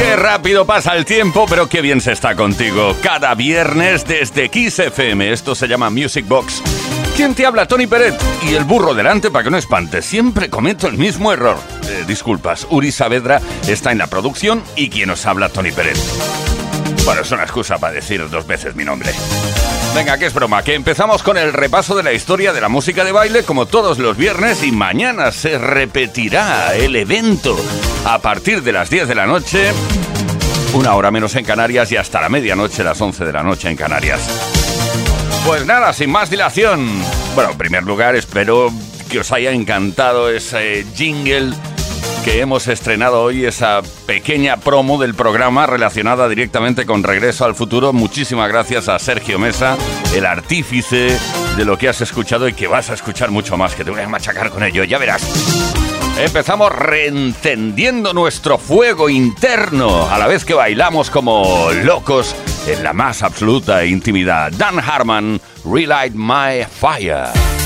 Qué rápido pasa el tiempo, pero qué bien se está contigo. Cada viernes desde Kiss FM. Esto se llama Music Box. ¿Quién te habla? Tony Peret. Y el burro delante para que no espante. Siempre cometo el mismo error. Eh, disculpas, Uri Saavedra está en la producción y quien os habla, Tony Peret. Bueno, es una excusa para decir dos veces mi nombre. Venga, que es broma, que empezamos con el repaso de la historia de la música de baile como todos los viernes y mañana se repetirá el evento a partir de las 10 de la noche, una hora menos en Canarias y hasta la medianoche, las 11 de la noche en Canarias. Pues nada, sin más dilación. Bueno, en primer lugar, espero que os haya encantado ese jingle que hemos estrenado hoy, esa pequeña promo del programa relacionada directamente con Regreso al Futuro. Muchísimas gracias a Sergio Mesa, el artífice de lo que has escuchado y que vas a escuchar mucho más, que te voy a machacar con ello, ya verás. Empezamos reencendiendo nuestro fuego interno a la vez que bailamos como locos en la más absoluta intimidad. Dan Harman, Relight My Fire.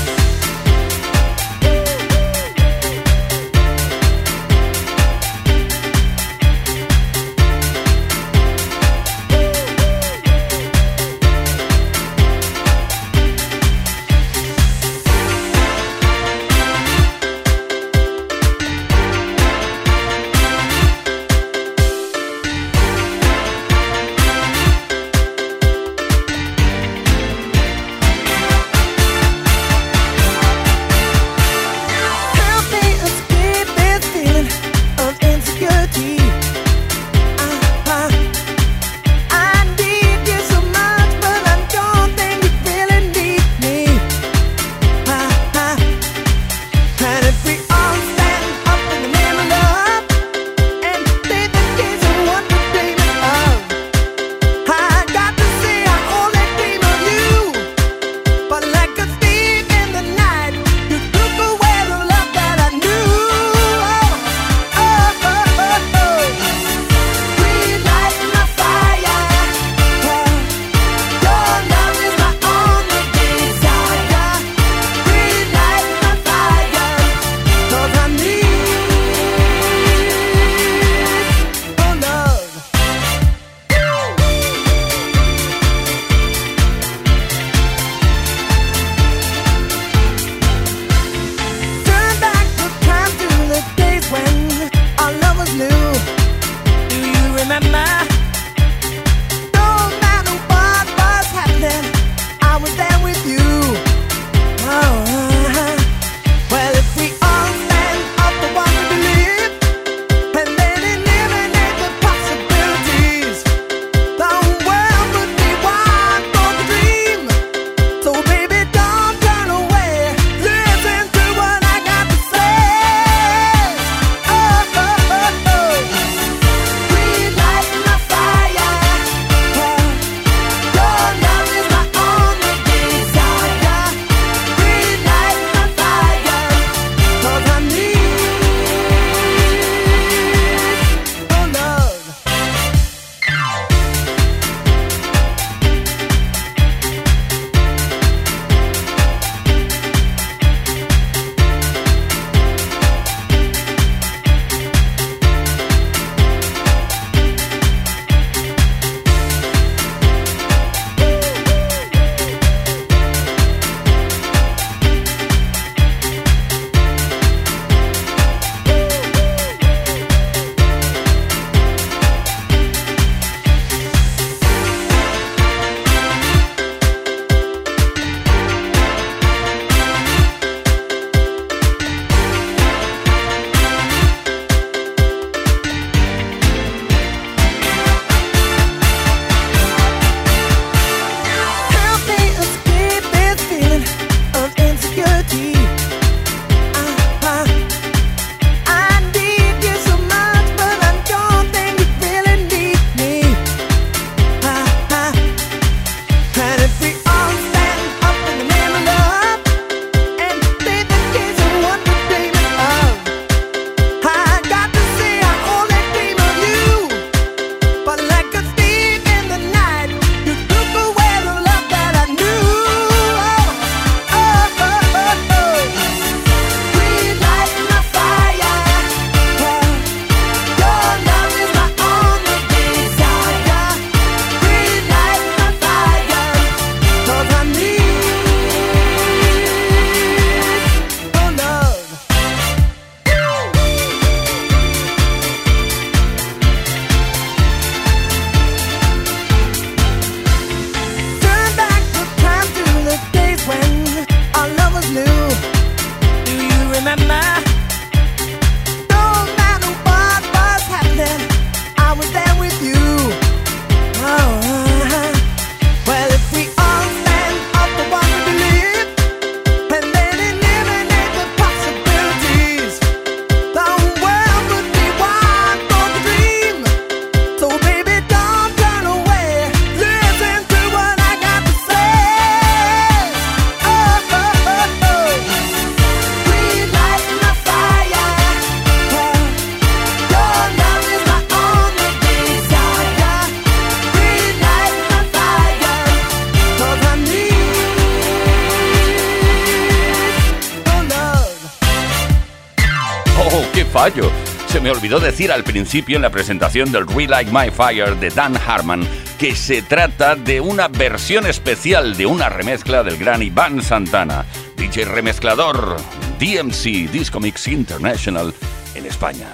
Fallo. Se me olvidó decir al principio en la presentación del Real Like My Fire de Dan Harman que se trata de una versión especial de una remezcla del gran Iván Santana, DJ remezclador DMC Disco Mix International en España.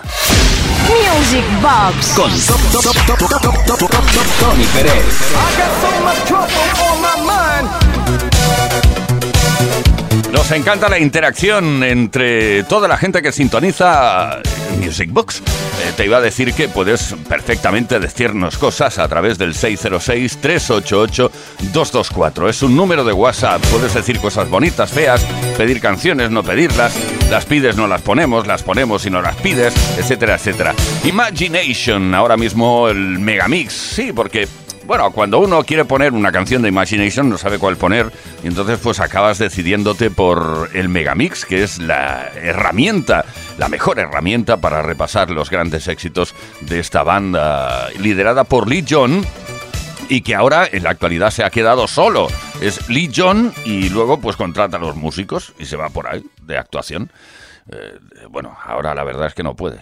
Music Box Con Tony Pérez. Nos encanta la interacción entre toda la gente que sintoniza Music Box. Eh, te iba a decir que puedes perfectamente decirnos cosas a través del 606-388-224. Es un número de WhatsApp. Puedes decir cosas bonitas, feas, pedir canciones, no pedirlas, las pides, no las ponemos, las ponemos y no las pides, etcétera, etcétera. Imagination, ahora mismo el Megamix. Sí, porque bueno, cuando uno quiere poner una canción de Imagination no sabe cuál poner y entonces pues acabas decidiéndote por el Megamix, que es la herramienta, la mejor herramienta para repasar los grandes éxitos de esta banda liderada por Lee John y que ahora en la actualidad se ha quedado solo. Es Lee John y luego pues contrata a los músicos y se va por ahí de actuación. Eh, bueno, ahora la verdad es que no puede.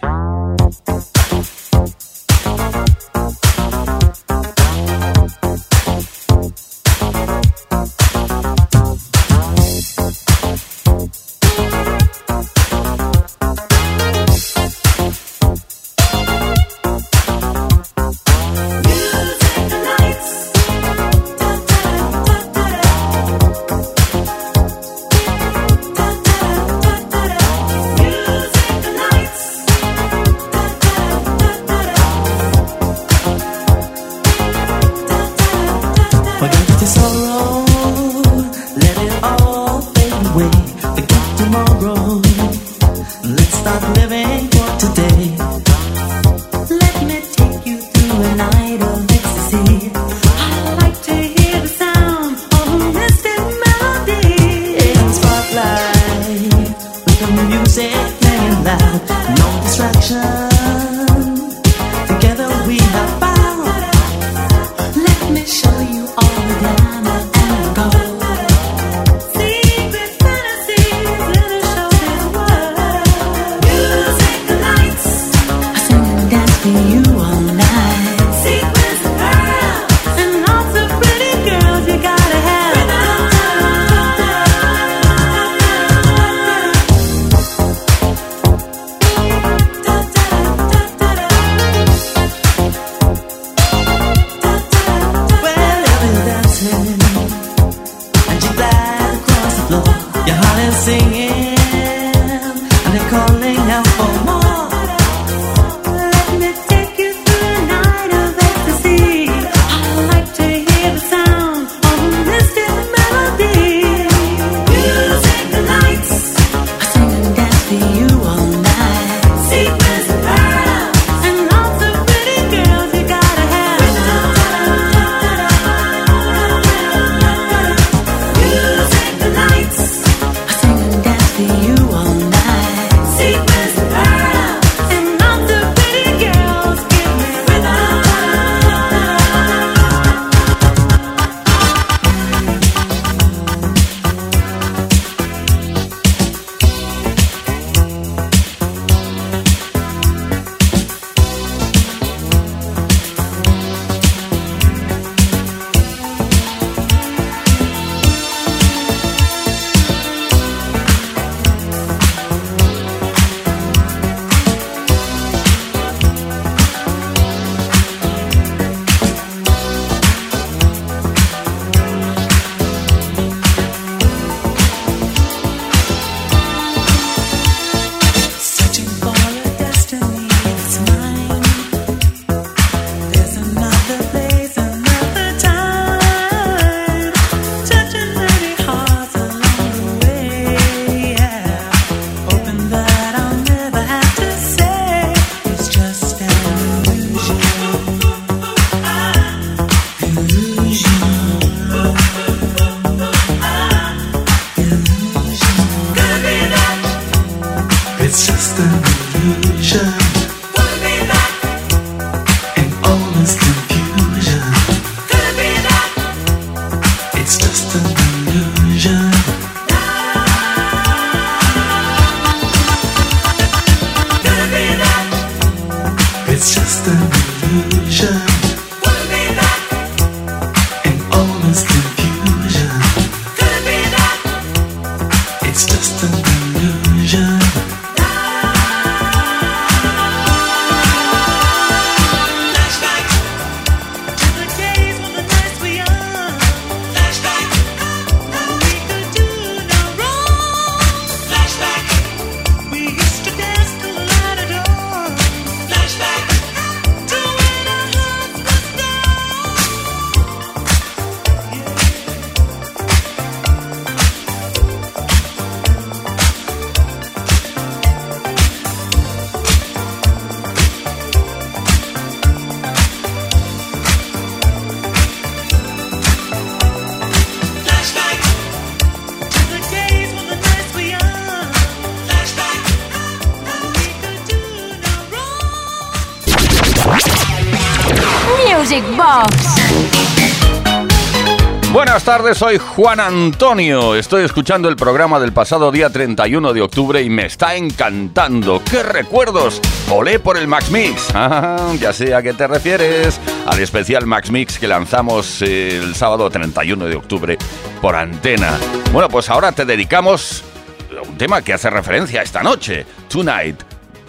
Tardes, soy Juan Antonio. Estoy escuchando el programa del pasado día 31 de octubre y me está encantando. ¡Qué recuerdos! Olé por el Max Mix. Ah, ya sé a qué te refieres. Al especial Max Mix que lanzamos el sábado 31 de octubre por antena. Bueno, pues ahora te dedicamos a un tema que hace referencia a esta noche, Tonight,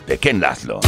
de Ken Laszlo.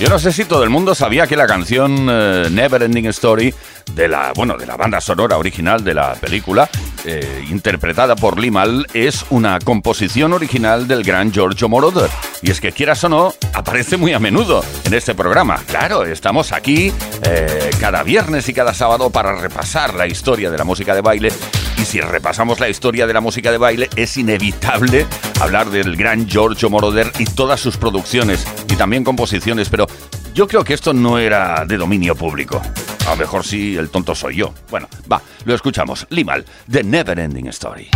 Yo no sé si todo el mundo sabía que la canción eh, Never Ending Story de la, bueno, de la banda sonora original de la película, eh, interpretada por Limal, es una composición original del gran Giorgio Moroder. Y es que quieras o no, aparece muy a menudo en este programa. Claro, estamos aquí eh, cada viernes y cada sábado para repasar la historia de la música de baile. Y si repasamos la historia de la música de baile, es inevitable hablar del gran Giorgio Moroder y todas sus producciones y también composiciones, pero yo creo que esto no era de dominio público. A lo mejor sí, el tonto soy yo. Bueno, va, lo escuchamos. Limal, The Never Ending Story.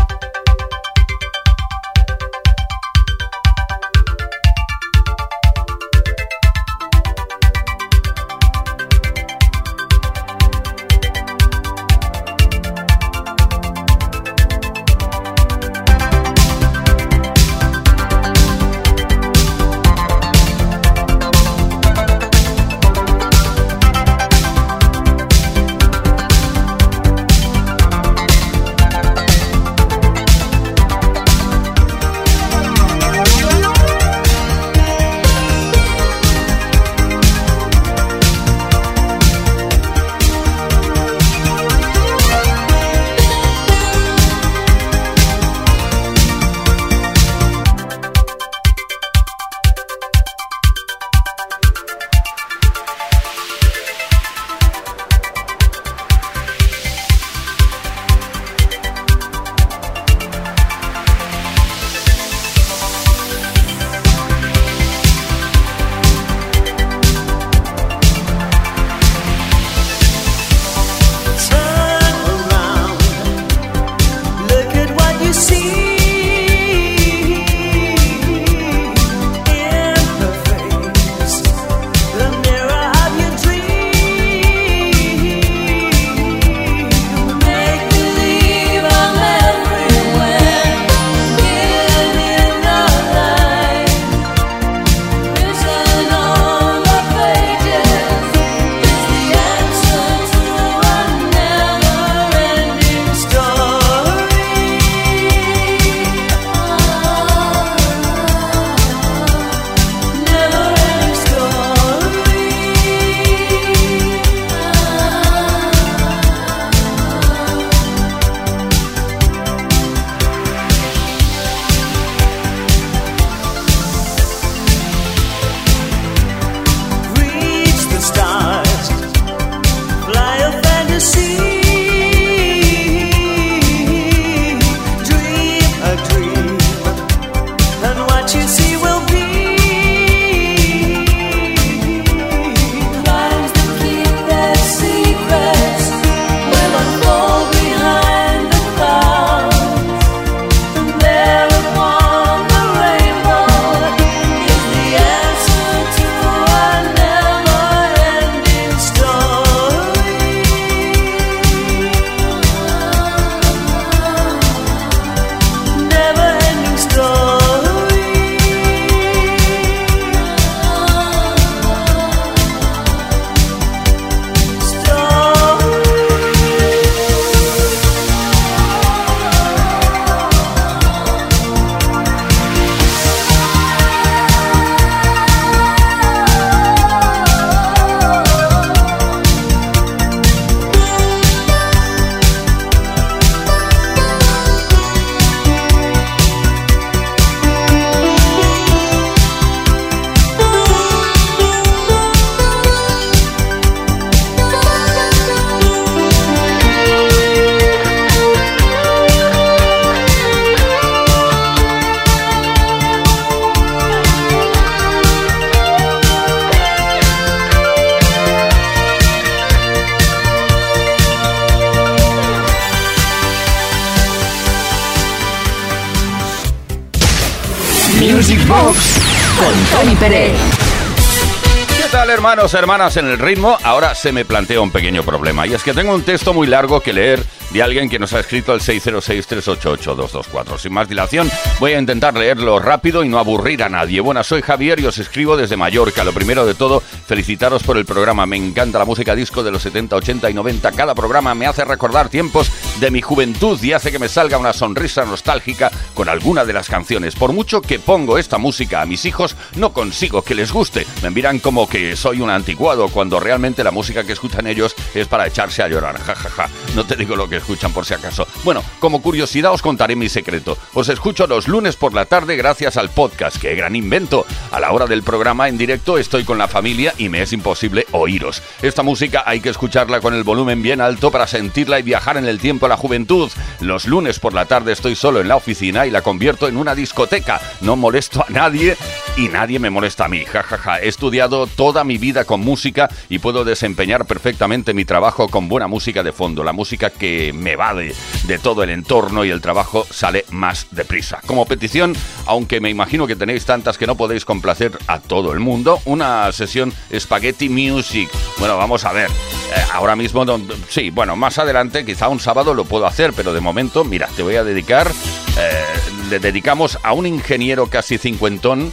Hermanos, hermanas en el ritmo? Ahora se me plantea un pequeño problema y es que tengo un texto muy largo que leer de alguien que nos ha escrito al 606-388-224. Sin más dilación, voy a intentar leerlo rápido y no aburrir a nadie. Bueno, soy Javier y os escribo desde Mallorca. Lo primero de todo, felicitaros por el programa. Me encanta la música disco de los 70, 80 y 90. Cada programa me hace recordar tiempos de mi juventud y hace que me salga una sonrisa nostálgica con alguna de las canciones. Por mucho que pongo esta música a mis hijos, no consigo que les guste. Me miran como que soy un anticuado cuando realmente la música que escuchan ellos es para echarse a llorar. Ja, ja, ja. No te digo lo que escuchan por si acaso. Bueno, como curiosidad os contaré mi secreto. Os escucho los lunes por la tarde gracias al podcast. ¡Qué gran invento! A la hora del programa en directo estoy con la familia y me es imposible oíros. Esta música hay que escucharla con el volumen bien alto para sentirla y viajar en el tiempo a la juventud. Los lunes por la tarde estoy solo en la oficina y la convierto en una discoteca. No molesto a nadie y nadie me molesta a mí. Ja, ja, ja. He estudiado toda mi vida con música y puedo desempeñar perfectamente mi trabajo con buena música de fondo. La música que me va de, de todo el entorno y el trabajo sale más deprisa. Como petición, aunque me imagino que tenéis tantas que no podéis complacer a todo el mundo, una sesión Spaghetti Music. Bueno, vamos a ver. Eh, ahora mismo, sí, bueno, más adelante, quizá un sábado lo puedo hacer, pero de momento, mira, te voy a dedicar, eh, le dedicamos a un ingeniero casi cincuentón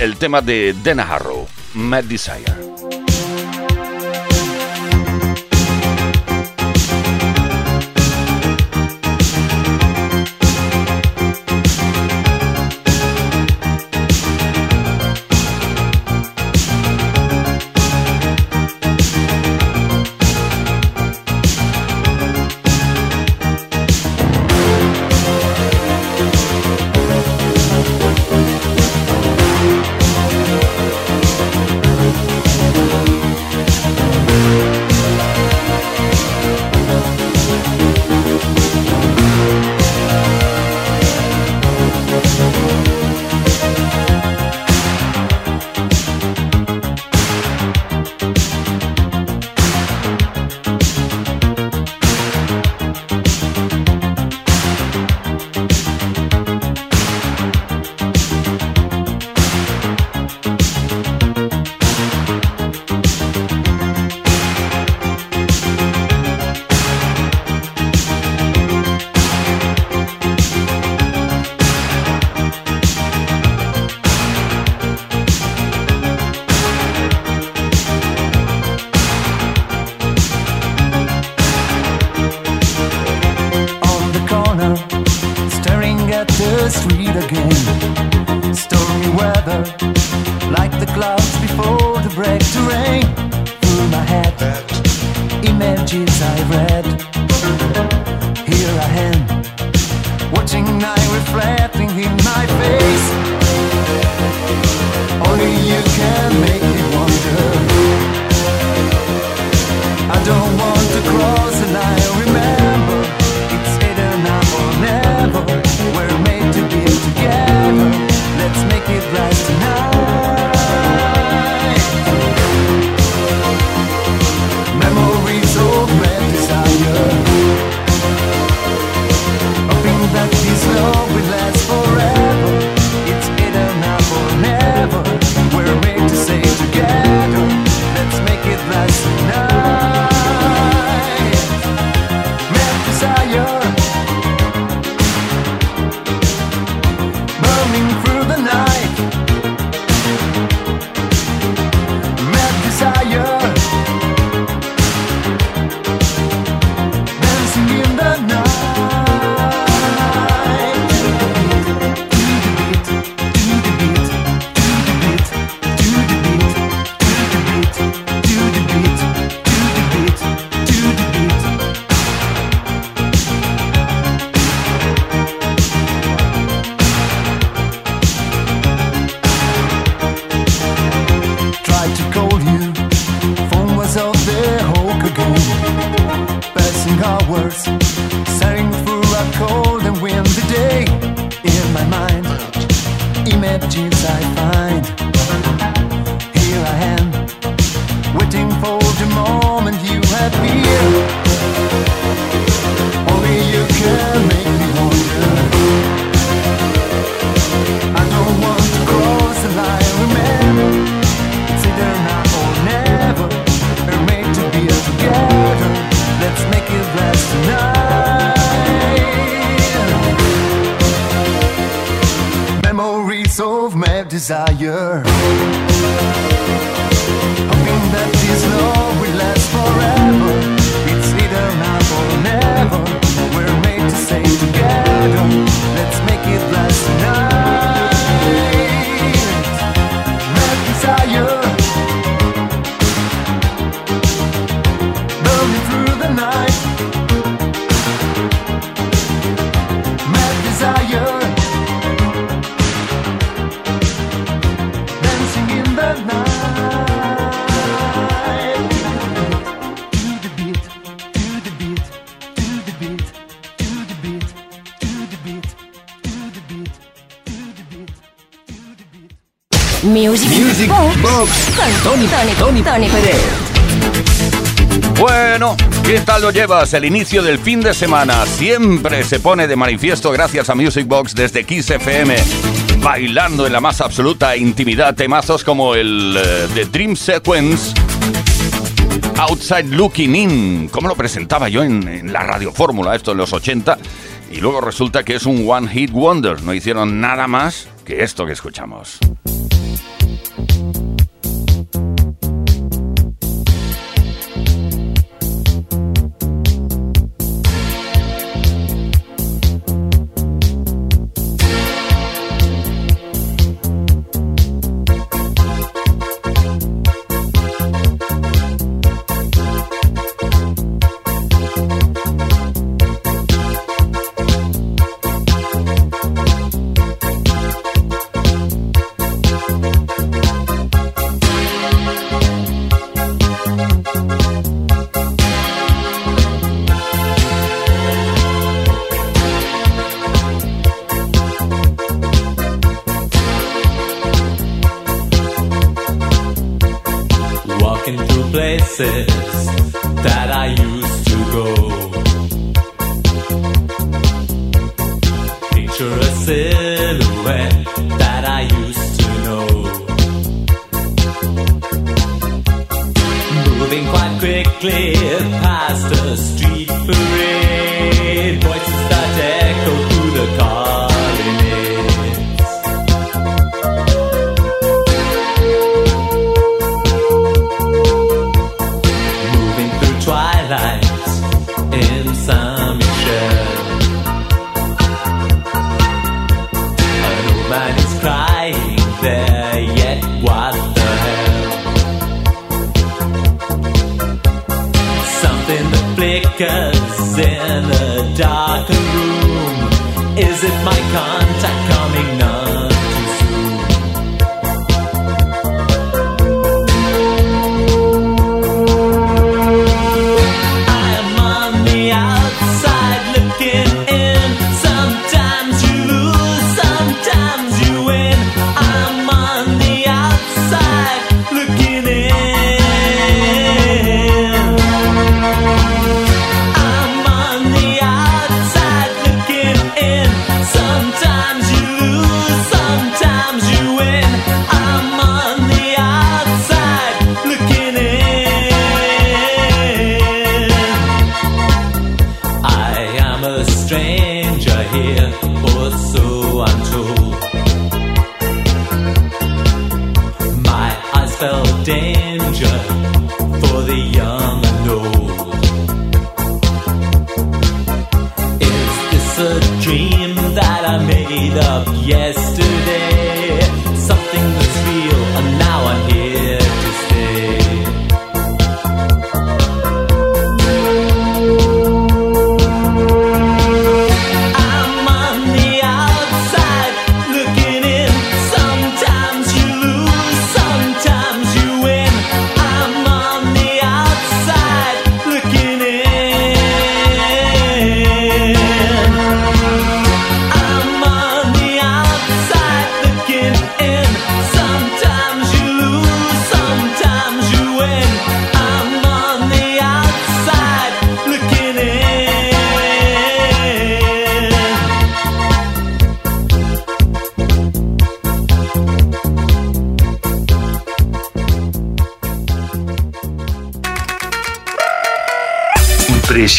el tema de Dana Harrow, Mad Desire. Music, Music Box, Box, con Tony, Tony, Tony, Tony Pérez. Bueno, ¿qué tal lo llevas? El inicio del fin de semana siempre se pone de manifiesto gracias a Music Box desde Kiss FM. Bailando en la más absoluta intimidad temazos como el eh, The Dream Sequence Outside Looking In, como lo presentaba yo en, en la Radio Fórmula, esto en los 80, y luego resulta que es un One Hit Wonder, no hicieron nada más que esto que escuchamos.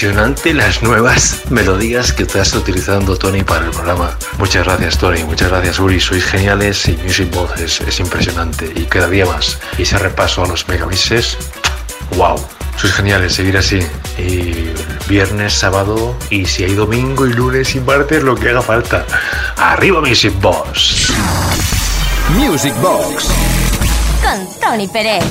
Impresionante las nuevas melodías que estás utilizando, Tony, para el programa. Muchas gracias, Tony. Muchas gracias, Uri. Sois geniales y Music Box es, es impresionante. Y cada día más. Y ese repaso a los megamixes, wow. Sois geniales, seguir así. Y viernes, sábado, y si hay domingo y lunes y martes, lo que haga falta. ¡Arriba, Music Box! Music Box Con Tony Pérez.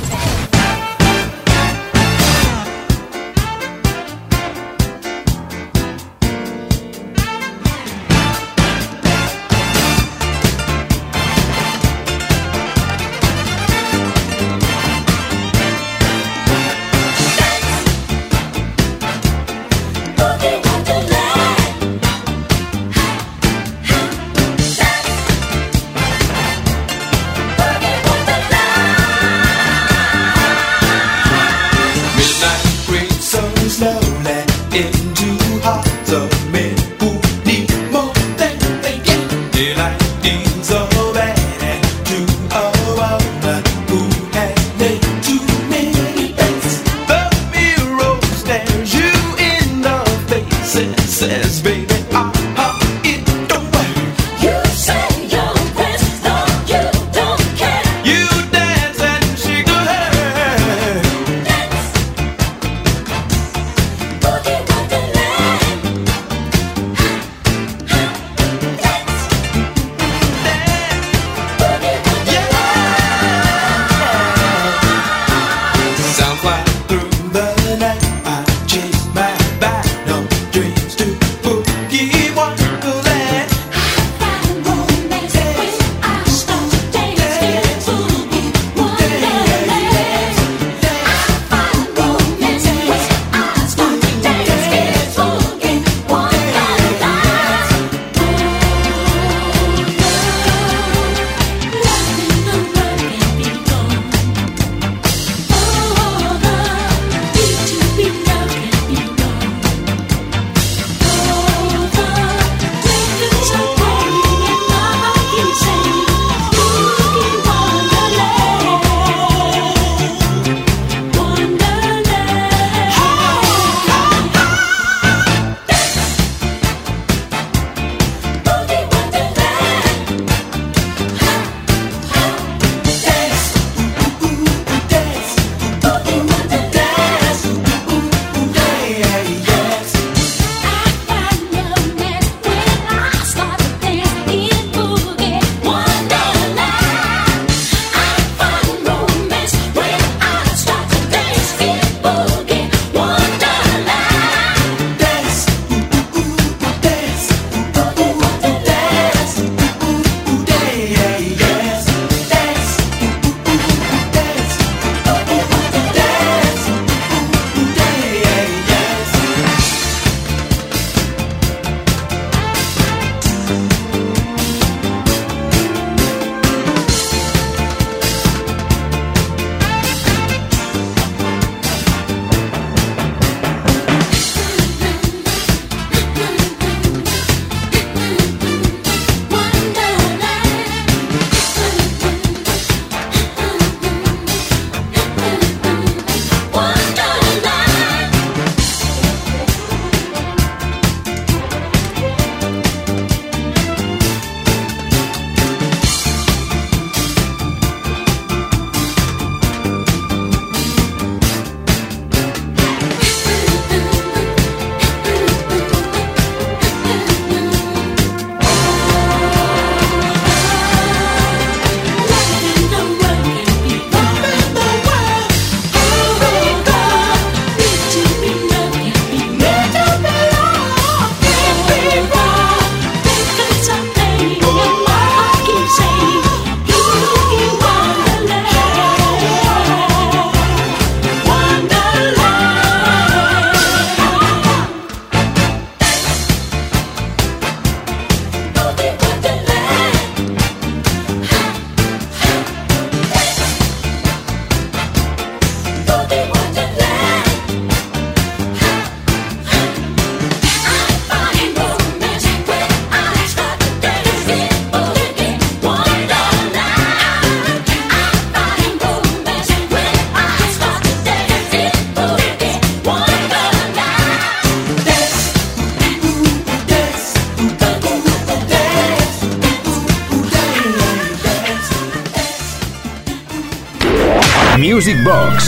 Music Box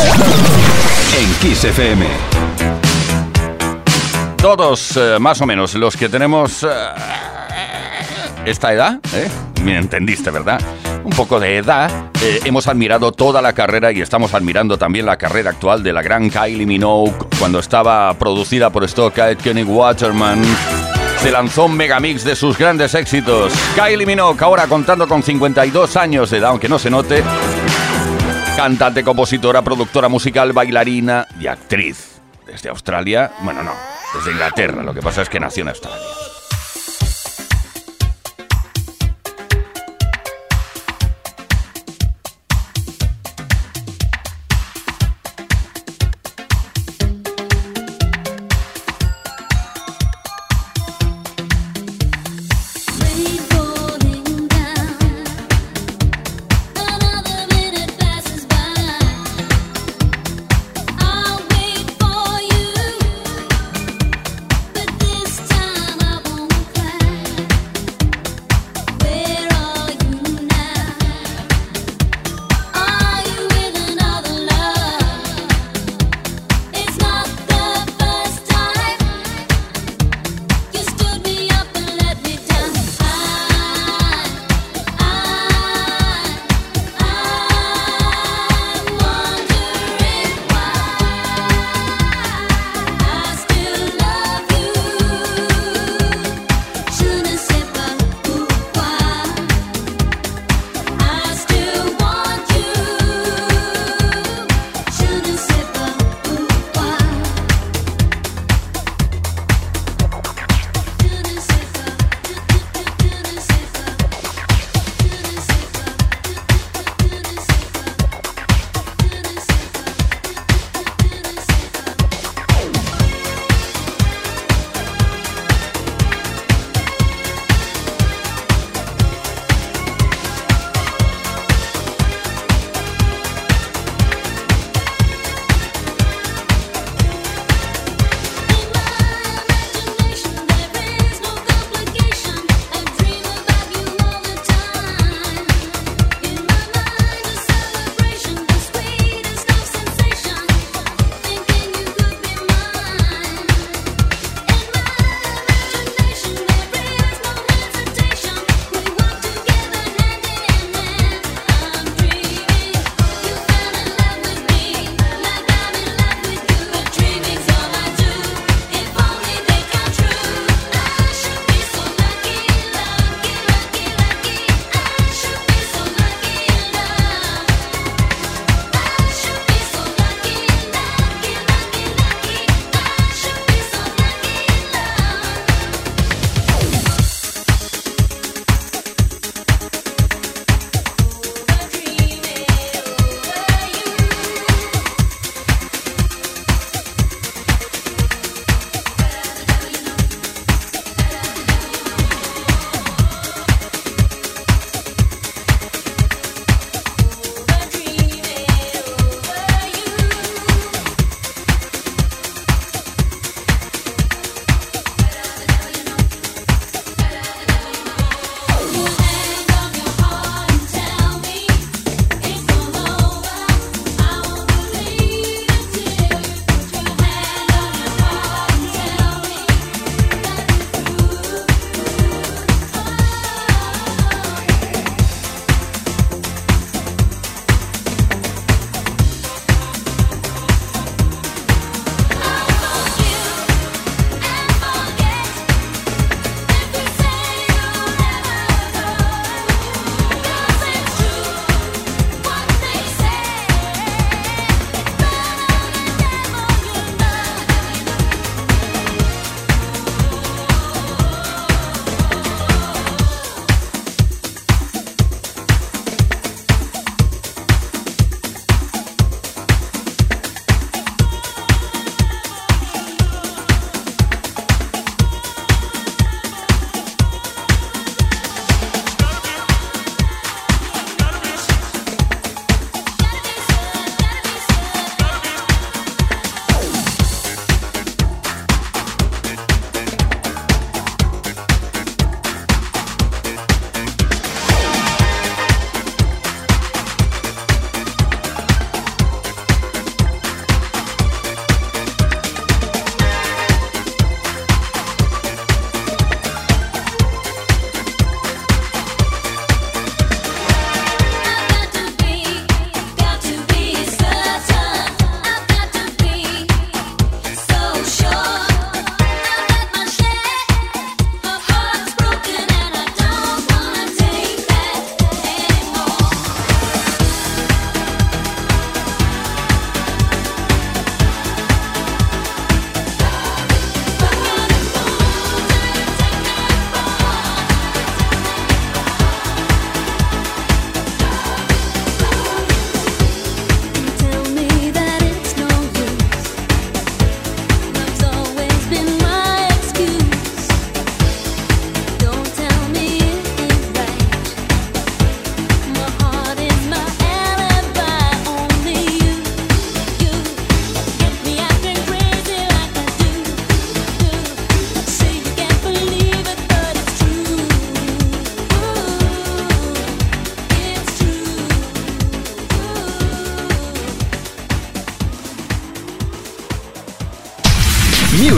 en Kiss FM. Todos, eh, más o menos, los que tenemos eh, esta edad, ¿eh? Me entendiste, ¿verdad? Un poco de edad. hemos admirado toda la carrera y estamos admirando también la carrera actual de la gran Kylie Minogue cuando estaba producida por Stockade Kenny Waterman. Se lanzó un megamix de sus grandes éxitos. Kylie Minogue, ahora contando con 52 años de edad, aunque no se note. Cantante, compositora, productora musical, bailarina y actriz. Desde Australia, bueno, no, desde Inglaterra. Lo que pasa es que nació en Australia.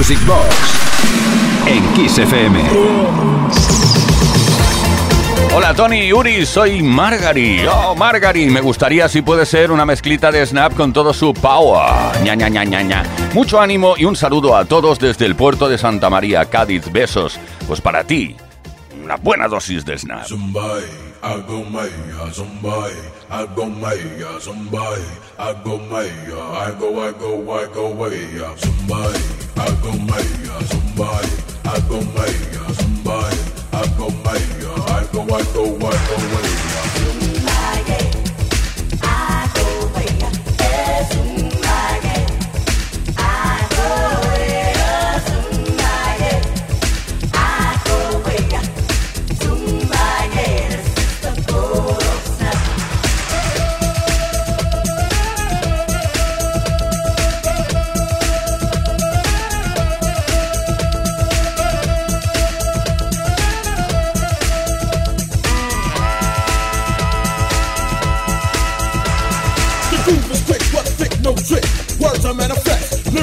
Music Box en Kiss FM. Hola Tony y Uri, soy Margari. Oh, Margari, me gustaría si puede ser una mezclita de Snap con todo su power. Ña, ña, ña, ña, ña. Mucho ánimo y un saludo a todos desde el puerto de Santa María, Cádiz. Besos. Pues para ti, una buena dosis de Snap. Zumbai, go Agomaya, somebody, I go Agomaya, somebody, I go Agomaya, I go, I go, I go away, somebody, I go Agomaya, somebody, I go Agomaya, somebody, I go Agomaya, I go, I go, I go away.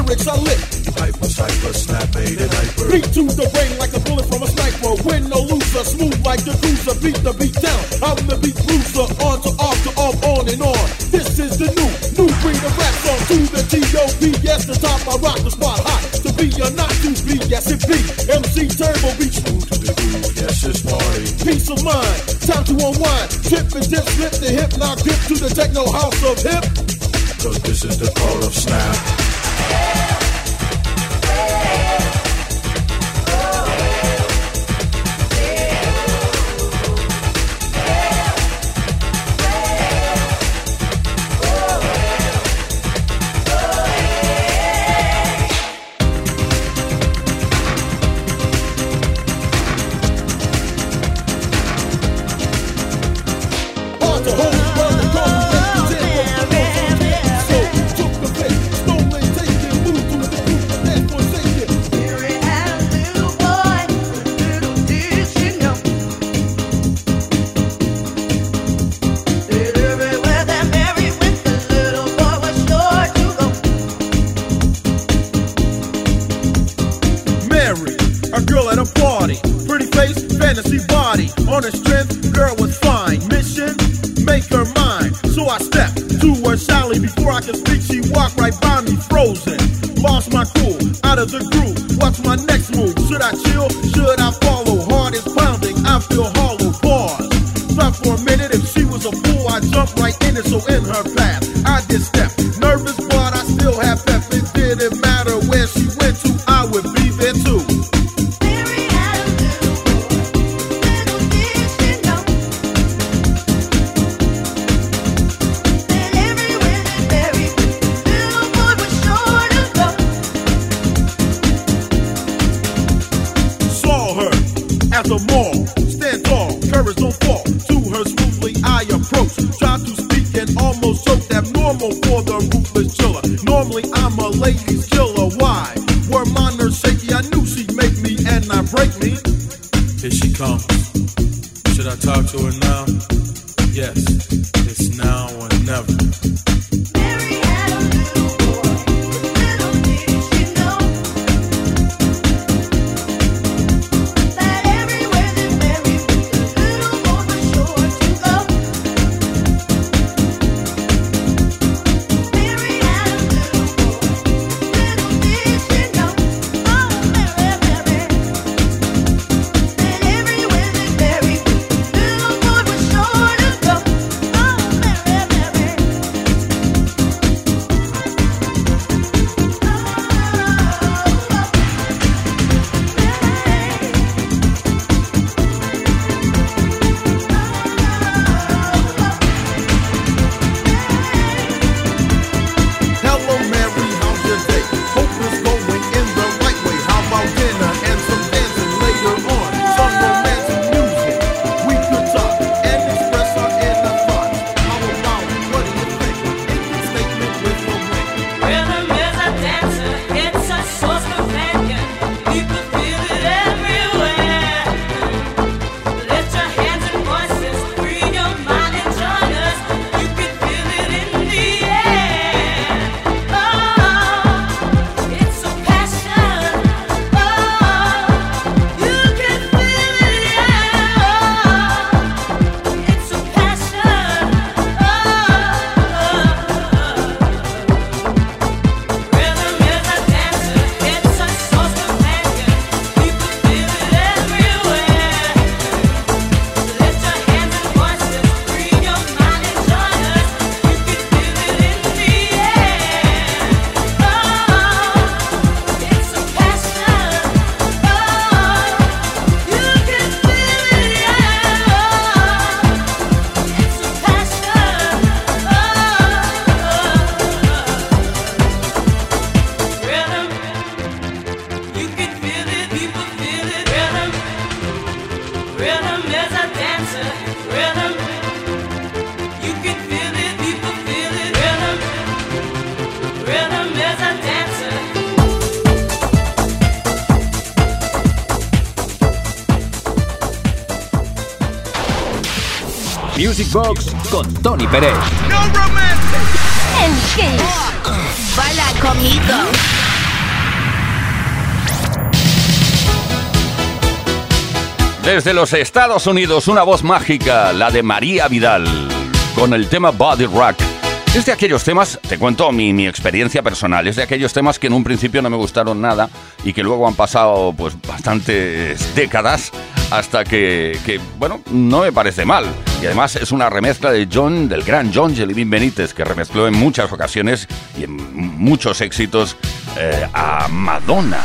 Lyrics are lit. Hyper, hyper, snap, made it hyper. Beat to the brain like a bullet from a sniper. Win no loser, smooth like the cruiser. Beat the beat down. I'm the beat bruiser. On to off to off, on and on. This is the new, new breed of rap song. To the T.O.B. Yes, the top, I rock the spot hot. To be or not to be, yes it be. MC Turbo beat smooth to the groove. Yes, it's party. Peace of mind, time to unwind. Trip and dip, slip the hip, now grip to the techno house of hip. Cause this is the call of snap. Box con Tony Pérez. En Kiss. Baila conmigo. Desde los Estados Unidos, una voz mágica, la de María Vidal, con el tema Body Rock. Es de aquellos temas, te cuento mi, mi experiencia personal, es de aquellos temas que en un principio no me gustaron nada y que luego han pasado pues bastantes décadas hasta que, que, bueno, no me parece mal. Y además es una remezcla de John, del gran John Jellybean Benítez, que remezcló en muchas ocasiones y en muchos éxitos eh, a Madonna.